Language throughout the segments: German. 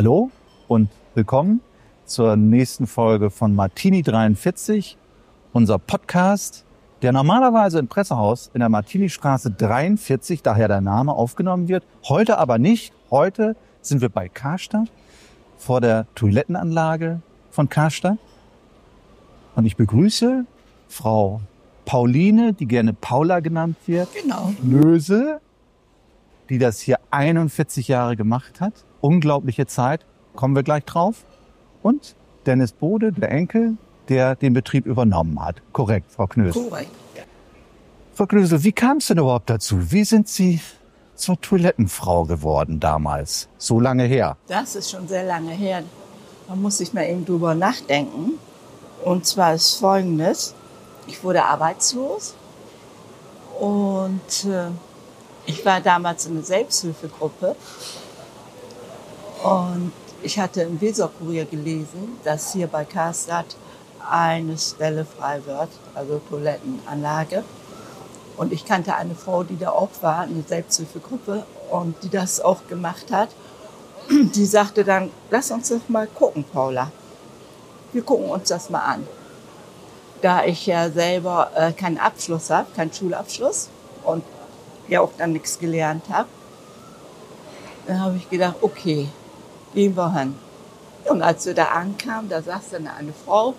Hallo und willkommen zur nächsten Folge von Martini 43, unser Podcast, der normalerweise im Pressehaus in der Martini-Straße 43, daher der Name, aufgenommen wird. Heute aber nicht. Heute sind wir bei Karstadt vor der Toilettenanlage von Karstadt. Und ich begrüße Frau Pauline, die gerne Paula genannt wird. Genau. Löse, die das hier 41 Jahre gemacht hat. Unglaubliche Zeit. Kommen wir gleich drauf. Und Dennis Bode, der Enkel, der den Betrieb übernommen hat. Korrekt, Frau Knösel. Korrekt. Frau Knösel, wie kam es denn überhaupt dazu? Wie sind Sie zur Toilettenfrau geworden damals? So lange her. Das ist schon sehr lange her. Da muss ich mal eben drüber nachdenken. Und zwar ist folgendes. Ich wurde arbeitslos und äh, ich war damals in einer Selbsthilfegruppe und ich hatte im Weser-Kurier gelesen, dass hier bei Karstadt eine Stelle frei wird, also Toilettenanlage. Und ich kannte eine Frau, die da auch war, eine Selbsthilfegruppe und die das auch gemacht hat. Die sagte dann, lass uns das mal gucken, Paula. Wir gucken uns das mal an. Da ich ja selber äh, keinen Abschluss habe, keinen Schulabschluss und ja auch dann nichts gelernt habe, dann habe ich gedacht, okay, gehen wir hin. Und als wir da ankamen, da saß dann eine Frau,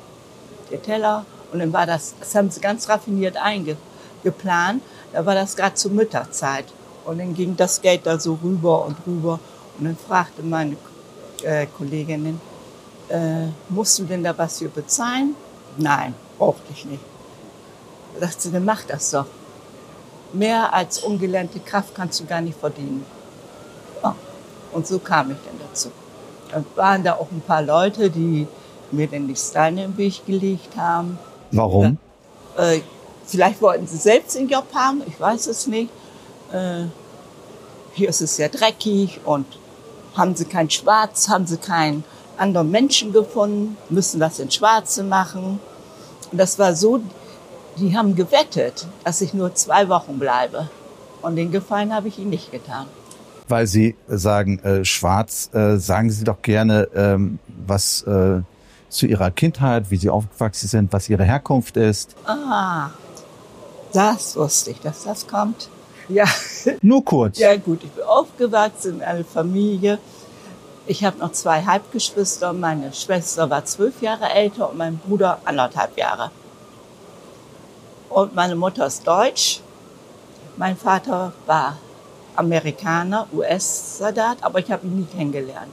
der Teller, und dann war das, das haben sie ganz raffiniert eingeplant, da war das gerade zur Mütterzeit. Und dann ging das Geld da so rüber und rüber. Und dann fragte meine äh, Kolleginnen, äh, musst du denn da was für bezahlen? Nein, brauchte ich nicht. Da dachte sie, dann mach das doch. Mehr als ungelernte Kraft kannst du gar nicht verdienen. Ja, und so kam ich dann dazu. Dann waren da auch ein paar Leute, die mir dann die Steine im Weg gelegt haben. Warum? Äh, vielleicht wollten sie selbst den Job haben, ich weiß es nicht. Äh, hier ist es sehr dreckig und haben sie kein Schwarz, haben sie keinen anderen Menschen gefunden, müssen das in Schwarze machen. Und das war so, die haben gewettet, dass ich nur zwei Wochen bleibe. Und den Gefallen habe ich ihnen nicht getan. Weil Sie sagen äh, schwarz, äh, sagen Sie doch gerne ähm, was äh, zu Ihrer Kindheit, wie Sie aufgewachsen sind, was Ihre Herkunft ist. Ah, das wusste ich, dass das kommt. Ja, Nur kurz. ja gut, ich bin aufgewachsen in einer Familie. Ich habe noch zwei Halbgeschwister. Meine Schwester war zwölf Jahre älter und mein Bruder anderthalb Jahre. Und meine Mutter ist deutsch. Mein Vater war Amerikaner, US-Soldat, aber ich habe ihn nie kennengelernt.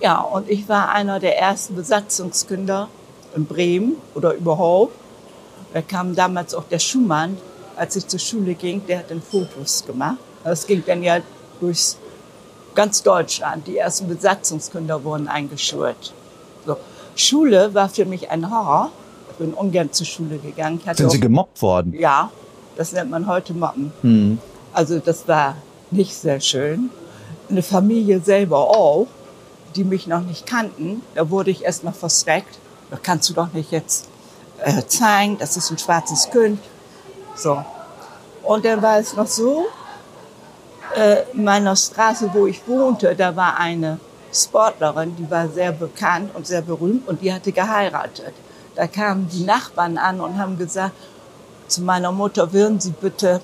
Ja, und ich war einer der ersten Besatzungskinder in Bremen oder überhaupt. Da kam damals auch der Schumann, als ich zur Schule ging, der hat dann Fotos gemacht. Das ging dann ja durch ganz Deutschland. Die ersten Besatzungskinder wurden eingeschult. So. Schule war für mich ein Horror. Ich bin ungern zur Schule gegangen. Sind Sie gemobbt worden? ja, das nennt man heute Moppen. Hm. Also das war nicht sehr schön. Eine Familie selber auch, die mich noch nicht kannten, da wurde ich erstmal versteckt. Da kannst du doch nicht jetzt äh, zeigen, das ist ein schwarzes Kind. So. Und dann war es noch so, äh, in meiner Straße, wo ich wohnte, da war eine Sportlerin, die war sehr bekannt und sehr berühmt und die hatte geheiratet. Da kamen die Nachbarn an und haben gesagt zu meiner Mutter, würden Sie bitte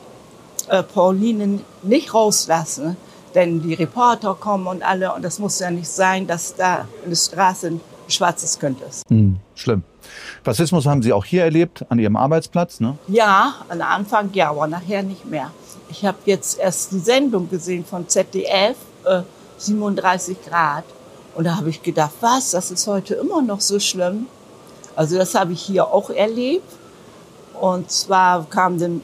äh, Pauline nicht rauslassen, denn die Reporter kommen und alle und das muss ja nicht sein, dass da in der Straße ein schwarzes Kind ist. Hm. Schlimm. Rassismus haben Sie auch hier erlebt, an Ihrem Arbeitsplatz, ne? Ja, am Anfang ja, aber nachher nicht mehr. Ich habe jetzt erst die Sendung gesehen von ZDF, äh, 37 Grad. Und da habe ich gedacht, was, das ist heute immer noch so schlimm. Also das habe ich hier auch erlebt. Und zwar kam dann,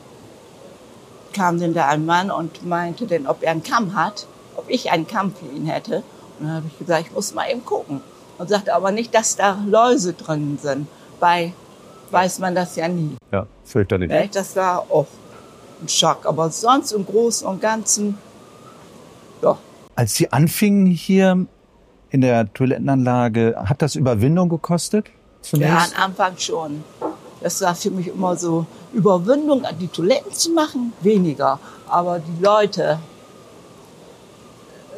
kam dann da ein Mann und meinte dann, ob er einen Kamm hat, ob ich einen Kamm für ihn hätte. Und dann habe ich gesagt, ich muss mal eben gucken. Und sagte aber nicht, dass da Läuse drin sind. Bei weiß man das ja nie. Ja, fürchterlich. Ne? Das war auch ein Schock. Aber sonst im Großen und Ganzen, ja, Als Sie anfingen hier in der Toilettenanlage, hat das Überwindung gekostet? ja, Zunächst? am Anfang schon. Das war für mich immer so Überwindung, die Toiletten zu machen, weniger. Aber die Leute,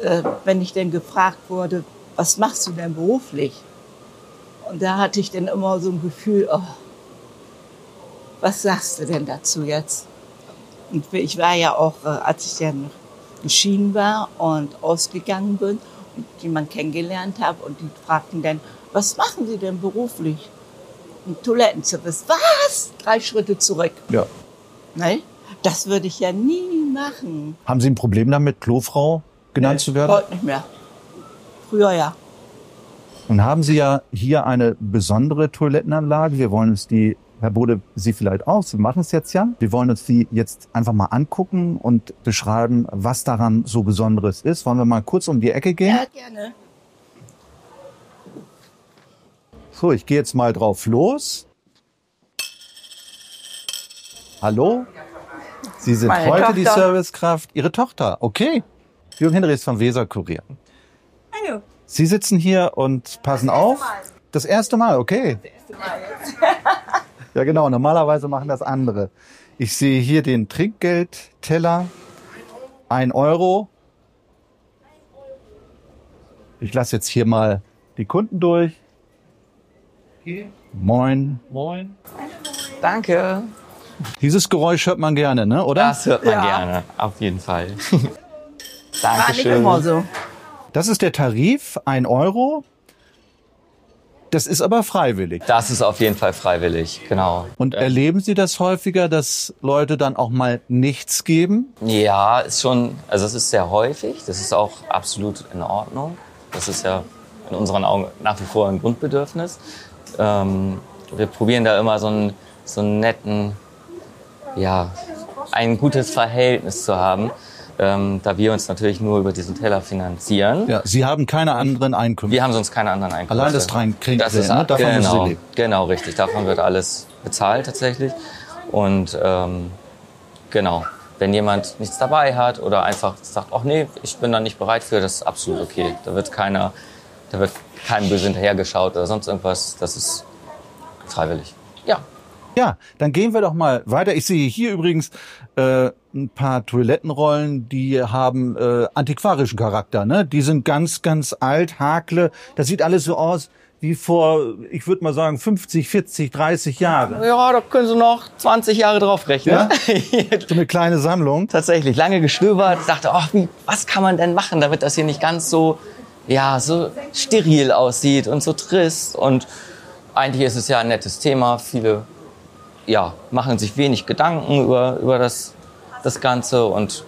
äh, wenn ich denn gefragt wurde, was machst du denn beruflich? Und da hatte ich dann immer so ein Gefühl, oh, was sagst du denn dazu jetzt? Und ich war ja auch, äh, als ich dann geschieden war und ausgegangen bin und jemanden kennengelernt habe und die fragten dann, was machen Sie denn beruflich? Und Toilettenservice. Was? Drei Schritte zurück. Ja. Ne? Das würde ich ja nie machen. Haben Sie ein Problem damit, Klofrau genannt zu werden? Heute nicht mehr. Früher ja. Nun haben Sie ja hier eine besondere Toilettenanlage. Wir wollen uns die, Herr Bode, Sie vielleicht auch, Sie machen es jetzt ja. Wir wollen uns die jetzt einfach mal angucken und beschreiben, was daran so Besonderes ist. Wollen wir mal kurz um die Ecke gehen? Ja, gerne. So, ich gehe jetzt mal drauf los. Hallo? Sie sind Meine heute die Tochter. Servicekraft. Ihre Tochter, okay. Jürgen Hinrichs vom Weser Kurier. Hallo. Sie sitzen hier und passen auf. Das erste Mal, okay. Ja, genau. Normalerweise machen das andere. Ich sehe hier den Trinkgeldteller. Ein Euro. Ich lasse jetzt hier mal die Kunden durch. Moin. Moin. Danke. Dieses Geräusch hört man gerne, ne? Oder? Das hört man Ja. gerne, auf jeden Fall. War nicht Dankeschön. immer so. Das ist der Tarif, ein Euro. Das ist aber freiwillig. Das ist auf jeden Fall freiwillig, genau. Und erleben Sie das häufiger, dass Leute dann auch mal nichts geben? Ja, ist schon, also es ist sehr häufig. Das ist auch absolut in Ordnung. Das ist ja in unseren Augen nach wie vor ein Grundbedürfnis. Ähm, wir probieren da immer so einen, so einen netten, ja, ein gutes Verhältnis zu haben, ähm, da wir uns natürlich nur über diesen Teller finanzieren. Ja, Sie haben keine anderen Einkünfte. Wir haben sonst keine anderen Einkünfte. Allein das Trinkgeld, Das ist ne? Davon müssen Sie genau, leben. genau richtig. Davon wird alles bezahlt tatsächlich. Und ähm, genau, wenn jemand nichts dabei hat oder einfach sagt, ach nee, ich bin da nicht bereit für, das ist absolut okay. Da wird keiner, da wird keinem böse hinterhergeschaut oder sonst irgendwas. Das ist freiwillig. Ja. Ja, dann gehen wir doch mal weiter. Ich sehe hier übrigens äh, ein paar Toilettenrollen, die haben äh, antiquarischen Charakter. Ne? Die sind ganz, ganz alt, hakle. Das sieht alles so aus wie vor, ich würde mal sagen, 50, 40, 30 Jahre. Ja, da können Sie noch 20 Jahre drauf rechnen. Ja? So eine kleine Sammlung. tatsächlich lange gestöbert, dachte, ach, wie, was kann man denn machen, damit das hier nicht ganz so, ja, so steril aussieht und so trist. Und eigentlich ist es ja ein nettes Thema. Viele, ja, machen sich wenig Gedanken über, über das, das Ganze und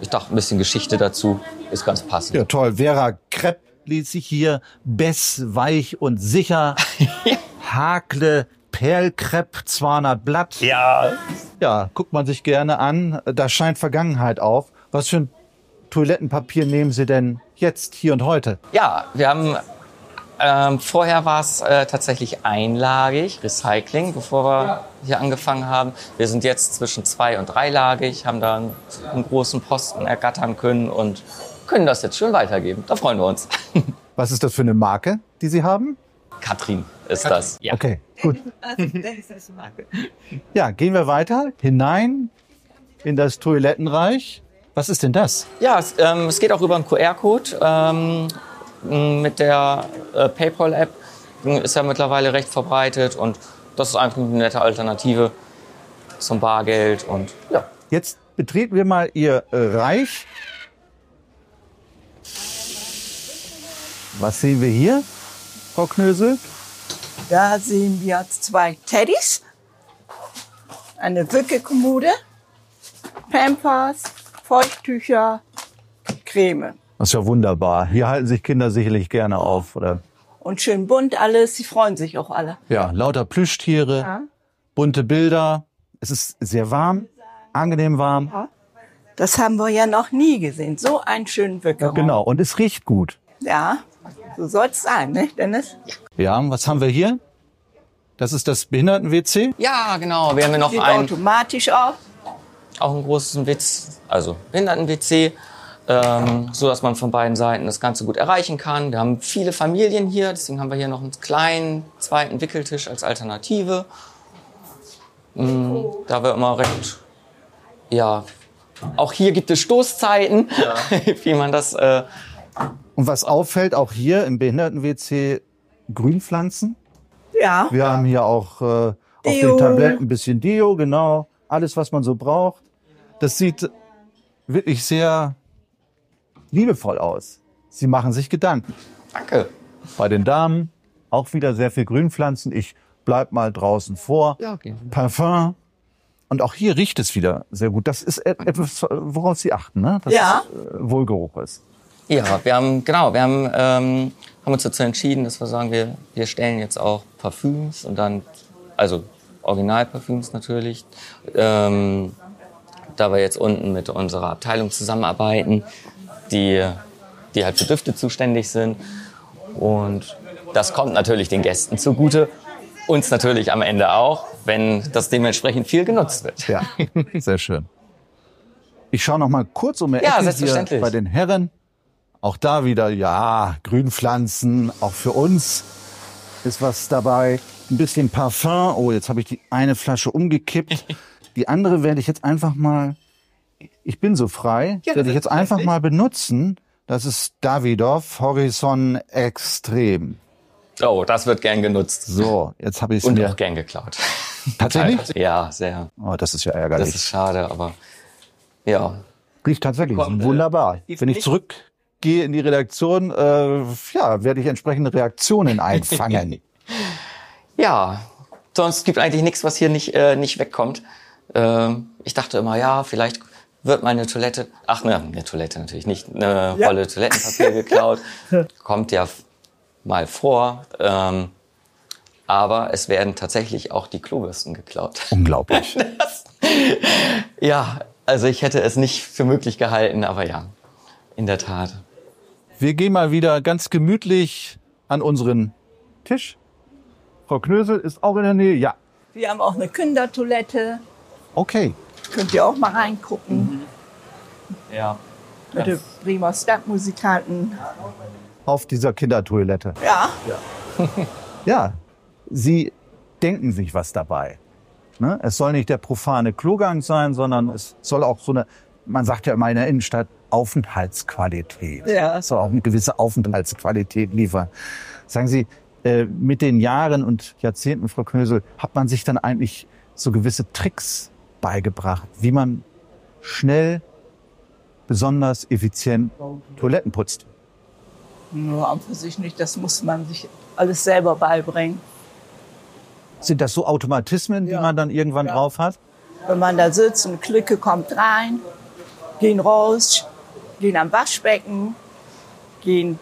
ich dachte, ein bisschen Geschichte dazu ist ganz passend. Ja, toll. Vera Krepp ließ sich hier Bess, weich und sicher. Hakle, Perlkrepp, 200 Blatt. Ja, Ja, guckt man sich gerne an. Da scheint Vergangenheit auf. Was für ein Toilettenpapier nehmen Sie denn jetzt, hier und heute? Ja, wir haben ähm, vorher war es äh, tatsächlich einlagig, Recycling, bevor wir hier angefangen haben. Wir sind jetzt zwischen zwei und dreilagig, haben da einen, einen großen Posten ergattern können und können das jetzt schön weitergeben. Da freuen wir uns. Was ist das für eine Marke, die Sie haben? Katrin ist das. Ja. Okay, gut. Ja, gehen wir weiter hinein in das Toilettenreich. Was ist denn das? Ja, es, ähm, es geht auch über einen QR-Code. Ähm, mit der äh, PayPal-App ist ja mittlerweile recht verbreitet und das ist einfach eine nette Alternative zum Bargeld und ja. Jetzt betreten wir mal Ihr äh, Reich. Was sehen wir hier, Frau Knösel? Da sehen wir zwei Teddys, eine Wickelkommode, Pampers, Feuchttücher, Creme. Das ist ja wunderbar. Hier halten sich Kinder sicherlich gerne auf. Oder? Und schön bunt alles, sie freuen sich auch alle. Ja, lauter Plüschtiere, Ja. bunte Bilder. Es ist sehr warm, angenehm warm. Das haben wir ja noch nie gesehen. So einen schönen Wickelraum. Genau, und es riecht gut. Ja, so soll's sein, ne, Dennis? Ja, was haben wir hier? Das ist das Behinderten-WC. Ja, genau. Wir haben ja noch Geht ein, automatisch auf. Auch einen großen Witz, also Behinderten-WC, ähm, so dass man von beiden Seiten das Ganze gut erreichen kann. Wir haben viele Familien hier, deswegen haben wir hier noch einen kleinen zweiten Wickeltisch als Alternative. Mm, da wir immer recht, ja, auch hier gibt es Stoßzeiten, wie man das äh, Und was auffällt, auch hier im Behinderten-WC Grünpflanzen. Ja, Wir haben hier auch äh, auf Deo. den Tabletten ein bisschen Deo, genau. Alles, was man so braucht. Das sieht wirklich sehr liebevoll aus. Sie machen sich Gedanken. Danke. Bei den Damen auch wieder sehr viel Grünpflanzen. Ich bleib mal draußen vor. Ja, okay. Parfum. Und auch hier riecht es wieder sehr gut. Das ist et- etwas, worauf Sie achten, ne? Dass Ja. es äh, Wohlgeruch ist. Ja, wir haben, genau, wir haben, ähm, haben uns dazu entschieden, dass wir sagen, wir, wir stellen jetzt auch Parfüms und dann, also Originalparfüms natürlich, ähm, da wir jetzt unten mit unserer Abteilung zusammenarbeiten, die, die halt für Düfte zuständig sind. Und das kommt natürlich den Gästen zugute, uns natürlich am Ende auch, wenn das dementsprechend viel genutzt wird. Ja, sehr schön. Ich schaue noch mal kurz um die Ja, Ecke hier bei den Herren. Auch da wieder, ja, Grünpflanzen, auch für uns ist was dabei. Ein bisschen Parfum. Oh, jetzt habe ich die eine Flasche umgekippt. Die andere werde ich jetzt einfach mal, ich bin so frei, Ja, werde ich jetzt einfach mal benutzen. Das ist Davidoff Horizon Extrem. Oh, das wird gern genutzt. So, jetzt habe ich es Und mir. auch gern geklaut. Tatsächlich? Ja, sehr. Oh, das ist ja Das ärgerlich. ist schade, aber ja. Riecht tatsächlich Kommt, äh, wunderbar. die- Wenn ich zurückgehe in die Redaktion, äh, ja, werde ich entsprechende Reaktionen einfangen. Ja, sonst gibt eigentlich nichts, was hier nicht, äh, nicht wegkommt. Ähm, ich dachte immer, ja, vielleicht wird meine Toilette, ach ne, eine Toilette natürlich nicht, eine Ja. Rolle Toilettenpapier geklaut. Kommt ja mal vor. Ähm, aber es werden tatsächlich auch die Klobürsten geklaut. Unglaublich. Ja, also ich hätte es nicht für möglich gehalten, aber ja, in der Tat. Wir gehen mal wieder ganz gemütlich an unseren Tisch. Frau Knösel ist auch in der Nähe. Ja, wir haben auch eine Kindertoilette. Okay. Könnt ihr auch mal reingucken. Ja. Mit den Bremer Stadtmusikanten. Auf dieser Kindertoilette. Ja, Ja, Sie denken sich was dabei. Ne? Es soll nicht der profane Klogang sein, sondern es soll auch so eine, man sagt ja immer in der Innenstadt, Aufenthaltsqualität. Ja. Es soll auch eine gewisse Aufenthaltsqualität liefern. Sagen Sie, äh, mit den Jahren und Jahrzehnten, Frau Knösel, hat man sich dann eigentlich so gewisse Tricks beigebracht, wie man schnell, besonders effizient Toiletten putzt. nur an für sich nicht. Das muss man sich alles selber beibringen. Sind das so Automatismen, die Ja. man dann irgendwann Ja. drauf hat? Wenn man da sitzt, eine Clique kommt rein, gehen raus, gehen am Waschbecken, gehen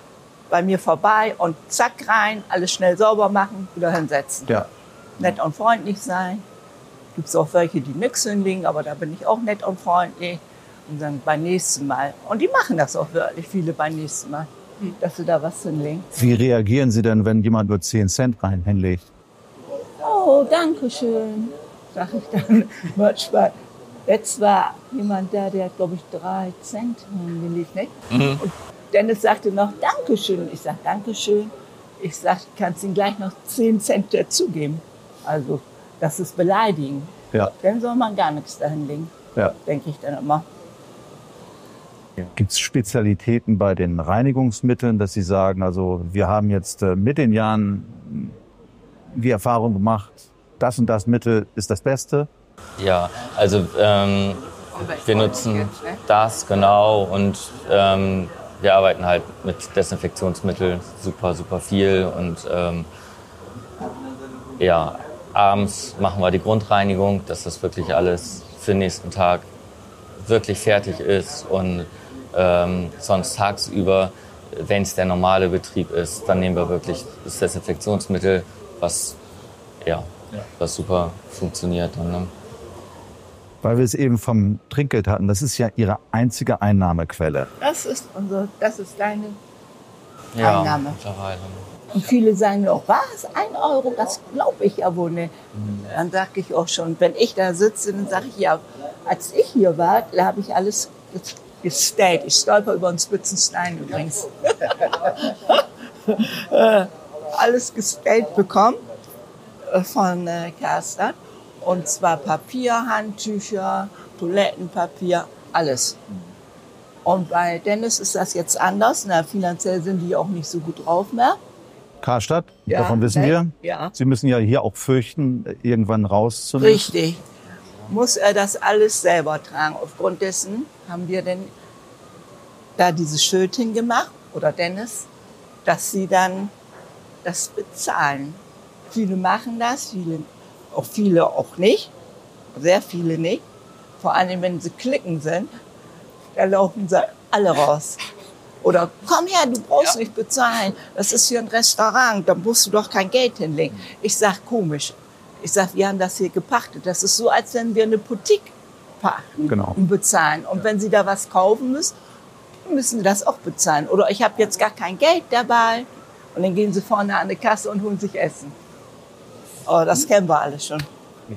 bei mir vorbei und zack rein, alles schnell sauber machen, wieder hinsetzen. Ja. Nett und freundlich sein. Gibt es auch welche, die nix hinlegen, aber da bin ich auch nett und freundlich. Und dann beim nächsten Mal. Und die machen das auch wirklich, viele beim nächsten Mal, dass sie da was hinlegen. Wie reagieren Sie denn, wenn jemand nur 10 Cent rein hinlegt? Oh, danke schön, sag ich dann manchmal. Jetzt war jemand da, der hat, glaube ich, drei Cent hingelegt. Ne? Und Dennis sagte noch Dankeschön. Ich sag Dankeschön. Ich sag, kannst ihm gleich noch 10 Cent dazugeben. Also, das ist beleidigen. Ja. Dann soll man gar nichts dahin legen, ja. denke ich dann immer. Gibt es Spezialitäten bei den Reinigungsmitteln, dass Sie sagen, also wir haben jetzt äh, mit den Jahren die Erfahrung gemacht, das und das Mittel ist das Beste? Ja, also ähm, wir nutzen das genau und ähm, wir arbeiten halt mit Desinfektionsmittel super, super viel und ähm, ja, abends machen wir die Grundreinigung, dass das wirklich alles für den nächsten Tag wirklich fertig ist und ähm, sonst tagsüber, wenn es der normale Betrieb ist, dann nehmen wir wirklich das Desinfektionsmittel, was ja, was super funktioniert. Dann, ne? Weil wir es eben vom Trinkgeld hatten, das ist ja Ihre einzige Einnahmequelle. Das ist unser, das ist deine. Ja, Einnahme. mittlerweile. Und viele sagen auch, was, ein Euro, das glaube ich ja wohl nicht. Dann sage ich auch schon, wenn ich da sitze, dann sage ich, ja, als ich hier war, da habe ich alles ges- gestellt. Ich stolper über einen Spitzenstein übrigens. Äh, alles gestellt bekommen äh, von äh. Und zwar Papier, Handtücher, Toilettenpapier, alles. Und bei Dennis ist das jetzt anders. Na, finanziell sind die auch nicht so gut drauf mehr. Karstadt, Ja, davon wissen ne? wir. Ja. Sie müssen ja hier auch fürchten, irgendwann raus zu müssen. Richtig. Muss er das alles selber tragen. Aufgrund dessen haben wir denn da dieses Schild hingemacht, oder Dennis, dass sie dann das bezahlen. Viele machen das, viele, auch viele auch nicht. Sehr viele nicht. Vor allem, wenn sie klicken sind, da laufen sie alle raus. Oder komm her, du brauchst nicht bezahlen. Das ist hier ein Restaurant, da musst du doch kein Geld hinlegen. Ich sag komisch. Ich sag, wir haben das hier gepachtet. Das ist so, als wenn wir eine Boutique pachten Genau. und bezahlen. Und wenn Sie da was kaufen müssen, müssen Sie das auch bezahlen. Oder ich habe jetzt gar kein Geld dabei. Und dann gehen Sie vorne an die Kasse und holen sich Essen. Oh, das kennen wir alle schon.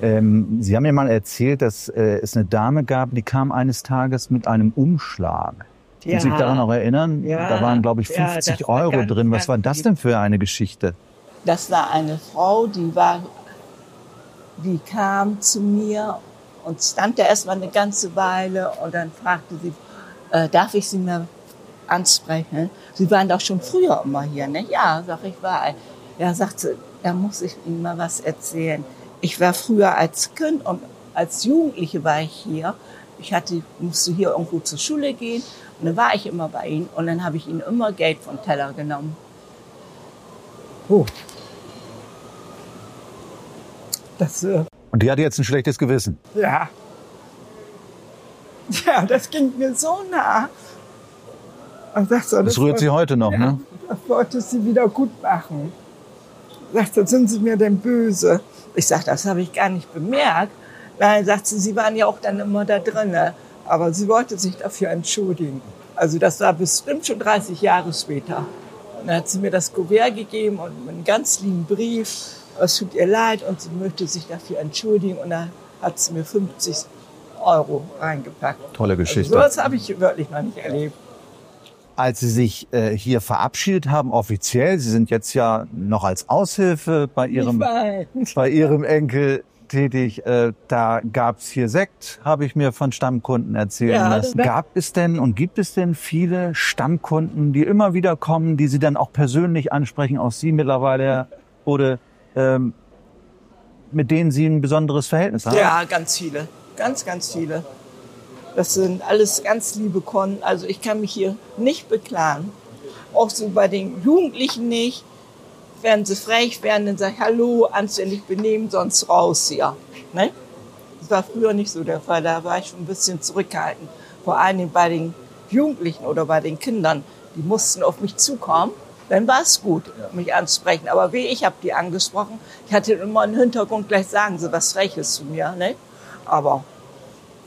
Ähm, Sie haben mir mal erzählt, dass äh, es eine Dame gab, die kam eines Tages mit einem Umschlag. Können Sie sich daran noch erinnern? Ja. Da waren, glaube ich, Ja, 50 das war Euro ganz, drin. Was war das denn für eine Geschichte? Das war eine Frau, die war, die kam zu mir und stand da erstmal eine ganze Weile und dann fragte sie, äh, darf ich Sie mal ansprechen? Sie waren doch schon früher immer hier, ne? Ja, sag ich war. Ja, sagt sie, da muss ich Ihnen mal was erzählen. Ich war früher als Kind und als Jugendliche war ich hier. Ich hatte, musste hier irgendwo zur Schule gehen und dann war ich immer bei Ihnen und dann habe ich Ihnen immer Geld vom Teller genommen. Oh. Das, äh, Und die hatte jetzt ein schlechtes Gewissen. ja. Ja, das ging mir so nah. Und sagt so, Das rührt sie heute noch, ja, ne? Das wollte sie wieder gut machen. Sagt sie, sind Sie mir denn böse? Ich sag, das habe ich gar nicht bemerkt. Nein, sagt sie, Sie waren ja auch dann immer da drinne. Aber sie wollte sich dafür entschuldigen. Also das war bestimmt schon 30 Jahre später. Und dann hat sie mir das Kuvert gegeben und einen ganz lieben Brief. Es tut ihr leid und sie möchte sich dafür entschuldigen. Und da hat sie mir 50 Euro reingepackt. Tolle Geschichte. Also sowas habe ich wirklich noch nicht erlebt. Als Sie sich äh, hier verabschiedet haben, offiziell, Sie sind jetzt ja noch als Aushilfe bei Ihrem, bei Ihrem Enkel tätig. Äh, da gab's hier Sekt, habe ich mir von Stammkunden erzählen Ja, lassen. Gab es denn und gibt es denn viele Stammkunden, die immer wieder kommen, die Sie dann auch persönlich ansprechen, auch Sie mittlerweile, oder ähm, mit denen Sie ein besonderes Verhältnis haben? Ja, ganz viele. Ganz, ganz viele. Das sind alles ganz liebe Kunden. Also ich kann mich hier nicht beklagen. Auch so bei den Jugendlichen nicht. Wenn sie frech werden, dann sag ich Hallo, anständig benehmen, sonst raus hier. Ne? Das war früher nicht so der Fall. Da war ich schon ein bisschen zurückhaltend. Vor allem bei den Jugendlichen oder bei den Kindern. Die mussten auf mich zukommen. Dann war es gut, mich anzusprechen. Aber wie ich habe die angesprochen. Ich hatte immer im Hintergrund gleich sagen sie was Freches zu mir. Ne? Aber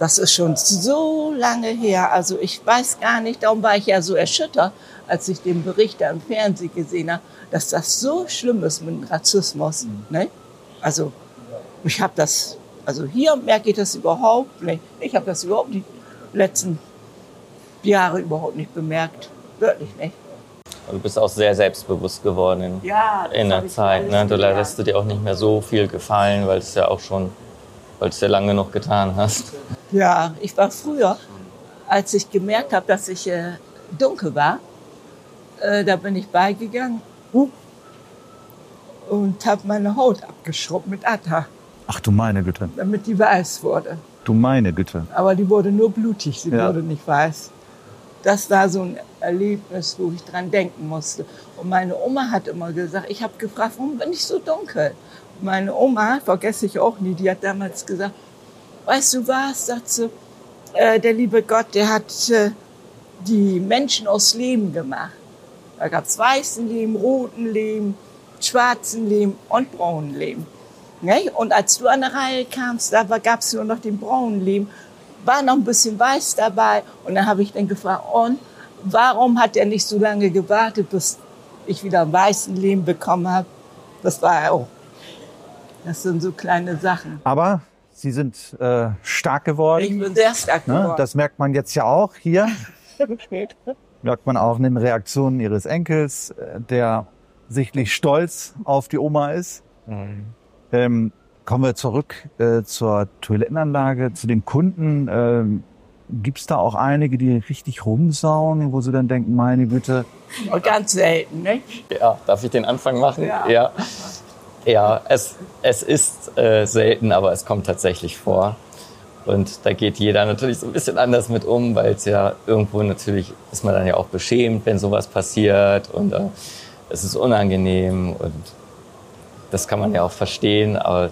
das ist schon so lange her. Also ich weiß gar nicht, darum war ich ja so erschüttert, als ich den Bericht da im Fernsehen gesehen habe, dass das so schlimm ist mit Rassismus. Ne? Also ich habe das, also hier merke ich das überhaupt nicht. Ich habe das überhaupt die letzten Jahre überhaupt nicht bemerkt. Wirklich nicht. Du bist auch sehr selbstbewusst geworden in, Ja, in der Zeit. Ne? Du lässt dir auch nicht mehr so viel gefallen, weil es ja auch schon, weil es ja lange genug getan hast. Ja, ich war früher, als ich gemerkt habe, dass ich äh, dunkel war, äh, da bin ich beigegangen und habe meine Haut abgeschrubbt mit Atta, Ach du meine Güte, damit die weiß wurde. du meine Güte. Aber die wurde nur blutig, sie Ja. wurde nicht weiß. Das war so ein Erlebnis, wo ich dran denken musste. Und meine Oma hat immer gesagt, ich habe gefragt, warum bin ich so dunkel? Meine Oma, vergesse ich auch nie, die hat damals gesagt, weißt du was, sagt sie, äh, der liebe Gott, der hat äh, die Menschen aus Lehm gemacht. Da gab's weißen Lehm, roten Lehm, schwarzen Lehm und braunen Lehm. Ne? Und als du an der Reihe kamst, da gab es nur noch den braunen Lehm, war noch ein bisschen weiß dabei. Und dann habe ich dann gefragt, und warum hat er nicht so lange gewartet, bis ich wieder weißen Lehm bekommen habe? Das war er auch. Das sind so kleine Sachen. Aber Sie sind äh, stark geworden. Ich bin sehr stark Ne? geworden. Das merkt man jetzt ja auch hier. Merkt man auch in den Reaktionen ihres Enkels, äh, der sichtlich stolz auf die Oma ist. Ähm, kommen wir zurück äh, zur Toilettenanlage, zu den Kunden. Ähm, Gibt's da auch einige, die richtig rumsauen, wo sie dann denken, meine Güte, Und ganz selten, nicht? Ja, darf ich den Anfang machen? Ja. Ja, ja es, es ist äh, selten, aber es kommt tatsächlich vor. Und da geht jeder natürlich so ein bisschen anders mit um, weil es ja irgendwo natürlich ist man dann ja auch beschämt, wenn sowas passiert und äh, es ist unangenehm und das kann man ja auch verstehen, aber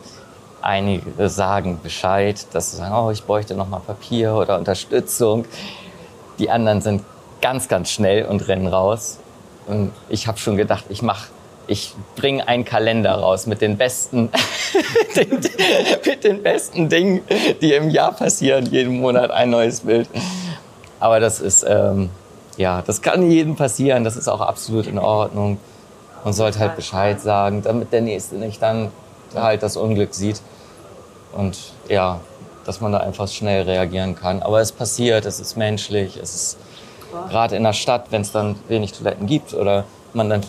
einige sagen Bescheid, dass sie sagen, oh, ich bräuchte noch mal Papier oder Unterstützung. Die anderen sind ganz, ganz schnell und rennen raus. Und ich habe schon gedacht, ich mach, ich bringe einen Kalender raus mit den besten, den, mit den besten Dingen, die im Jahr passieren. Jeden Monat ein neues Bild. Aber das ist, ähm, ja, das kann jedem passieren. Das ist auch absolut in Ordnung. Man sollte halt Bescheid sagen, damit der Nächste nicht dann halt das Unglück sieht. Und ja, dass man da einfach schnell reagieren kann. Aber es passiert, es ist menschlich, es ist gerade in der Stadt, wenn es dann wenig Toiletten gibt oder man dann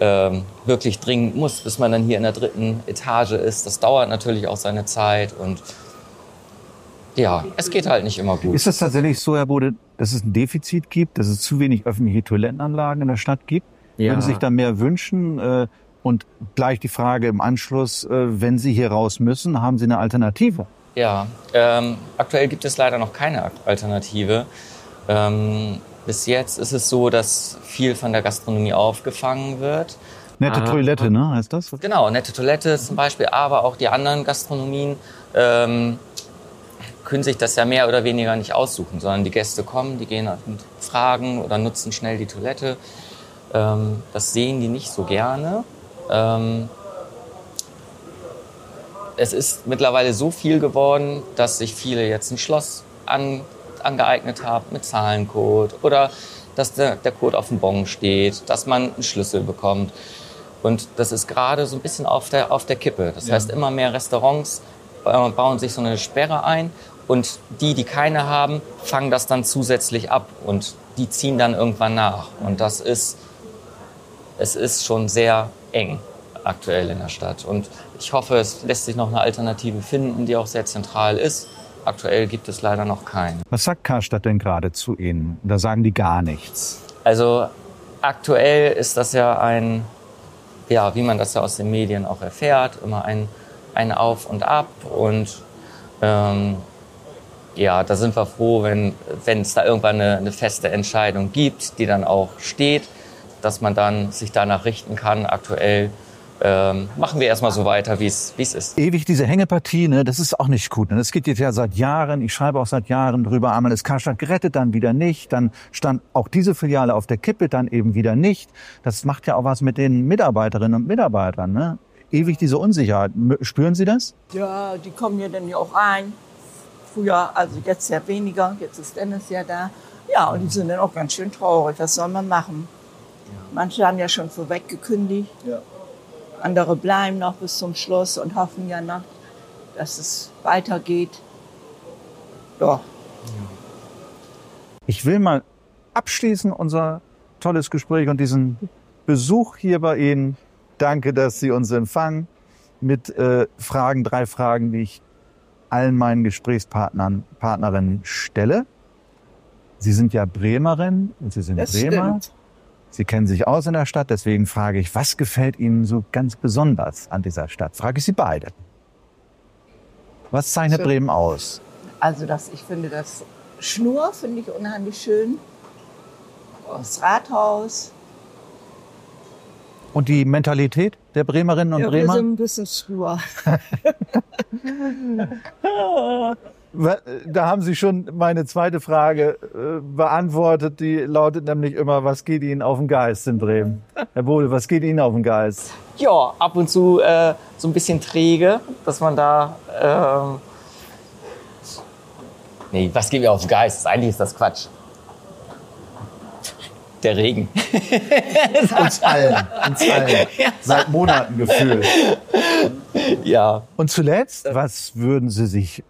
ähm, wirklich dringend muss, bis man dann hier in der dritten Etage ist. Das dauert natürlich auch seine Zeit und ja, es geht halt nicht immer gut. Ist es tatsächlich so, Herr Bode, dass es ein Defizit gibt, dass es zu wenig öffentliche Toilettenanlagen in der Stadt gibt? Ja. Würden Sie sich da mehr wünschen? Äh, Und gleich die Frage im Anschluss, äh, wenn Sie hier raus müssen, haben Sie eine Alternative? Ja, ähm, aktuell gibt es leider noch keine Alternative. Ähm, bis jetzt ist es so, dass viel von der Gastronomie aufgefangen wird. Nette. Toilette, ne? Heißt das? Genau, nette Toilette zum Beispiel, aber auch die anderen Gastronomien ähm, können sich das ja mehr oder weniger nicht aussuchen, sondern die Gäste kommen, die gehen und fragen oder nutzen schnell die Toilette. Ähm, das sehen die nicht so gerne. Ähm, es ist mittlerweile so viel geworden, dass sich viele jetzt ein Schloss an, angeeignet haben mit Zahlencode oder dass der, der Code auf dem Bon steht, dass man einen Schlüssel bekommt. Und das ist gerade so ein bisschen auf der, auf der Kippe. Das heißt, immer mehr Restaurants äh, bauen sich so eine Sperre ein und die, die keine haben, fangen das dann zusätzlich ab und die ziehen dann irgendwann nach. Und das ist, es ist schon sehr eng aktuell in der Stadt. Und ich hoffe, es lässt sich noch eine Alternative finden, die auch sehr zentral ist. Aktuell gibt es leider noch keine. Was sagt Karstadt denn gerade zu Ihnen? Da sagen die gar nichts. Also aktuell ist das ja ein, ja, wie man das ja aus den Medien auch erfährt, immer ein, ein Auf und Ab. Und ähm, ja, da sind wir froh, wenn wenn es da irgendwann eine, eine feste Entscheidung gibt, die dann auch steht, dass man dann sich danach richten kann. Aktuell ähm, machen wir erstmal so weiter, wie es ist. Ewig diese Hängepartie, ne, das ist auch nicht gut. ne? Das geht jetzt ja seit Jahren. Ich schreibe auch seit Jahren drüber. Einmal ist Karstadt gerettet, dann wieder nicht. Dann stand auch diese Filiale auf der Kippe, dann eben wieder nicht. Das macht ja auch was mit den Mitarbeiterinnen und Mitarbeitern. Ne? Ewig diese Unsicherheit. M- Spüren Sie das? Ja, die kommen ja dann ja auch rein. Früher, also jetzt ja weniger, jetzt ist Dennis ja da. Ja, und die sind dann auch ganz schön traurig. Was soll man machen? Manche haben ja schon vorweg gekündigt. Andere bleiben noch bis zum Schluss und hoffen ja noch, dass es weitergeht. Ja, Ich will mal abschließen unser tolles Gespräch und diesen Besuch hier bei Ihnen. Danke, dass Sie uns empfangen mit äh, Fragen, drei Fragen, die ich allen meinen Gesprächspartnern, Partnerinnen stelle. Sie sind ja Bremerin und Sie sind das Bremer. stimmt. Sie kennen sich aus in der Stadt, deswegen frage ich, was gefällt Ihnen so ganz besonders an dieser Stadt? Frage ich Sie beide. Was zeichnet. Bremen aus? Also das, ich finde das Schnur finde ich unheimlich schön. Das Rathaus. Und die Mentalität der Bremerinnen und Ja, wir Bremer? sind ein bisschen Schnur. Wa- Da haben Sie schon meine zweite Frage äh, beantwortet. Die lautet nämlich immer, was geht Ihnen auf den Geist in Bremen? Herr Bode, was geht Ihnen auf den Geist? Ja, ab und zu äh, so ein bisschen träge, dass man da. Ähm nee, was geht mir auf den Geist? Eigentlich ist das Quatsch. Der Regen. Uns allen, uns allen. Seit Monaten gefühlt. ja. Und zuletzt, was würden Sie sich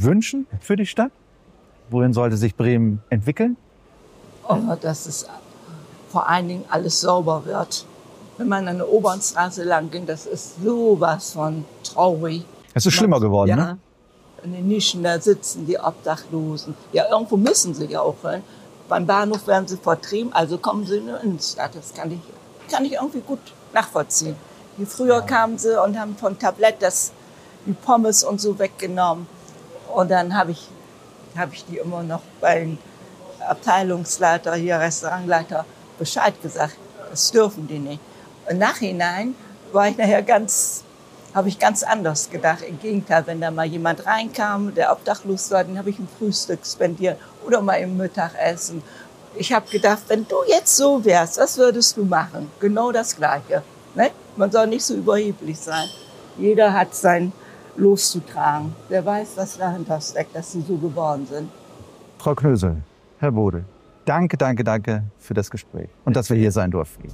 wünschen für die Stadt? Wohin sollte sich Bremen entwickeln? Oh, dass es vor allen Dingen alles sauber wird. Wenn man an der Obernstraße lang ging, das ist sowas von traurig. Es ist schlimmer geworden, ja. ne? in den Nischen da sitzen, die Obdachlosen. Ja, irgendwo müssen sie ja auch hin. Beim Bahnhof werden sie vertrieben, also kommen sie in die Innenstadt. Das kann ich, kann ich irgendwie gut nachvollziehen. Wie früher kamen sie und haben von Tablett das, die Pommes und so weggenommen. Und dann habe ich, hab ich die immer noch bei Abteilungsleiter, hier Restaurantleiter, Bescheid gesagt. Das dürfen die nicht. Im Nachhinein war ich nachher ganz, habe ich ganz anders gedacht. Im Gegenteil, wenn da mal jemand reinkam, der obdachlos war, den habe ich ein Frühstück spendiert oder mal im Mittagessen. Ich habe gedacht, wenn du jetzt so wärst, was würdest du machen? Genau das Gleiche. Ne? Man soll nicht so überheblich sein. Jeder hat sein Los zu tragen. Wer weiß, was dahinter steckt, dass sie so geworden sind. Frau Knösel, Herr Bode, danke, danke, danke für das Gespräch und dass wir hier sein durften.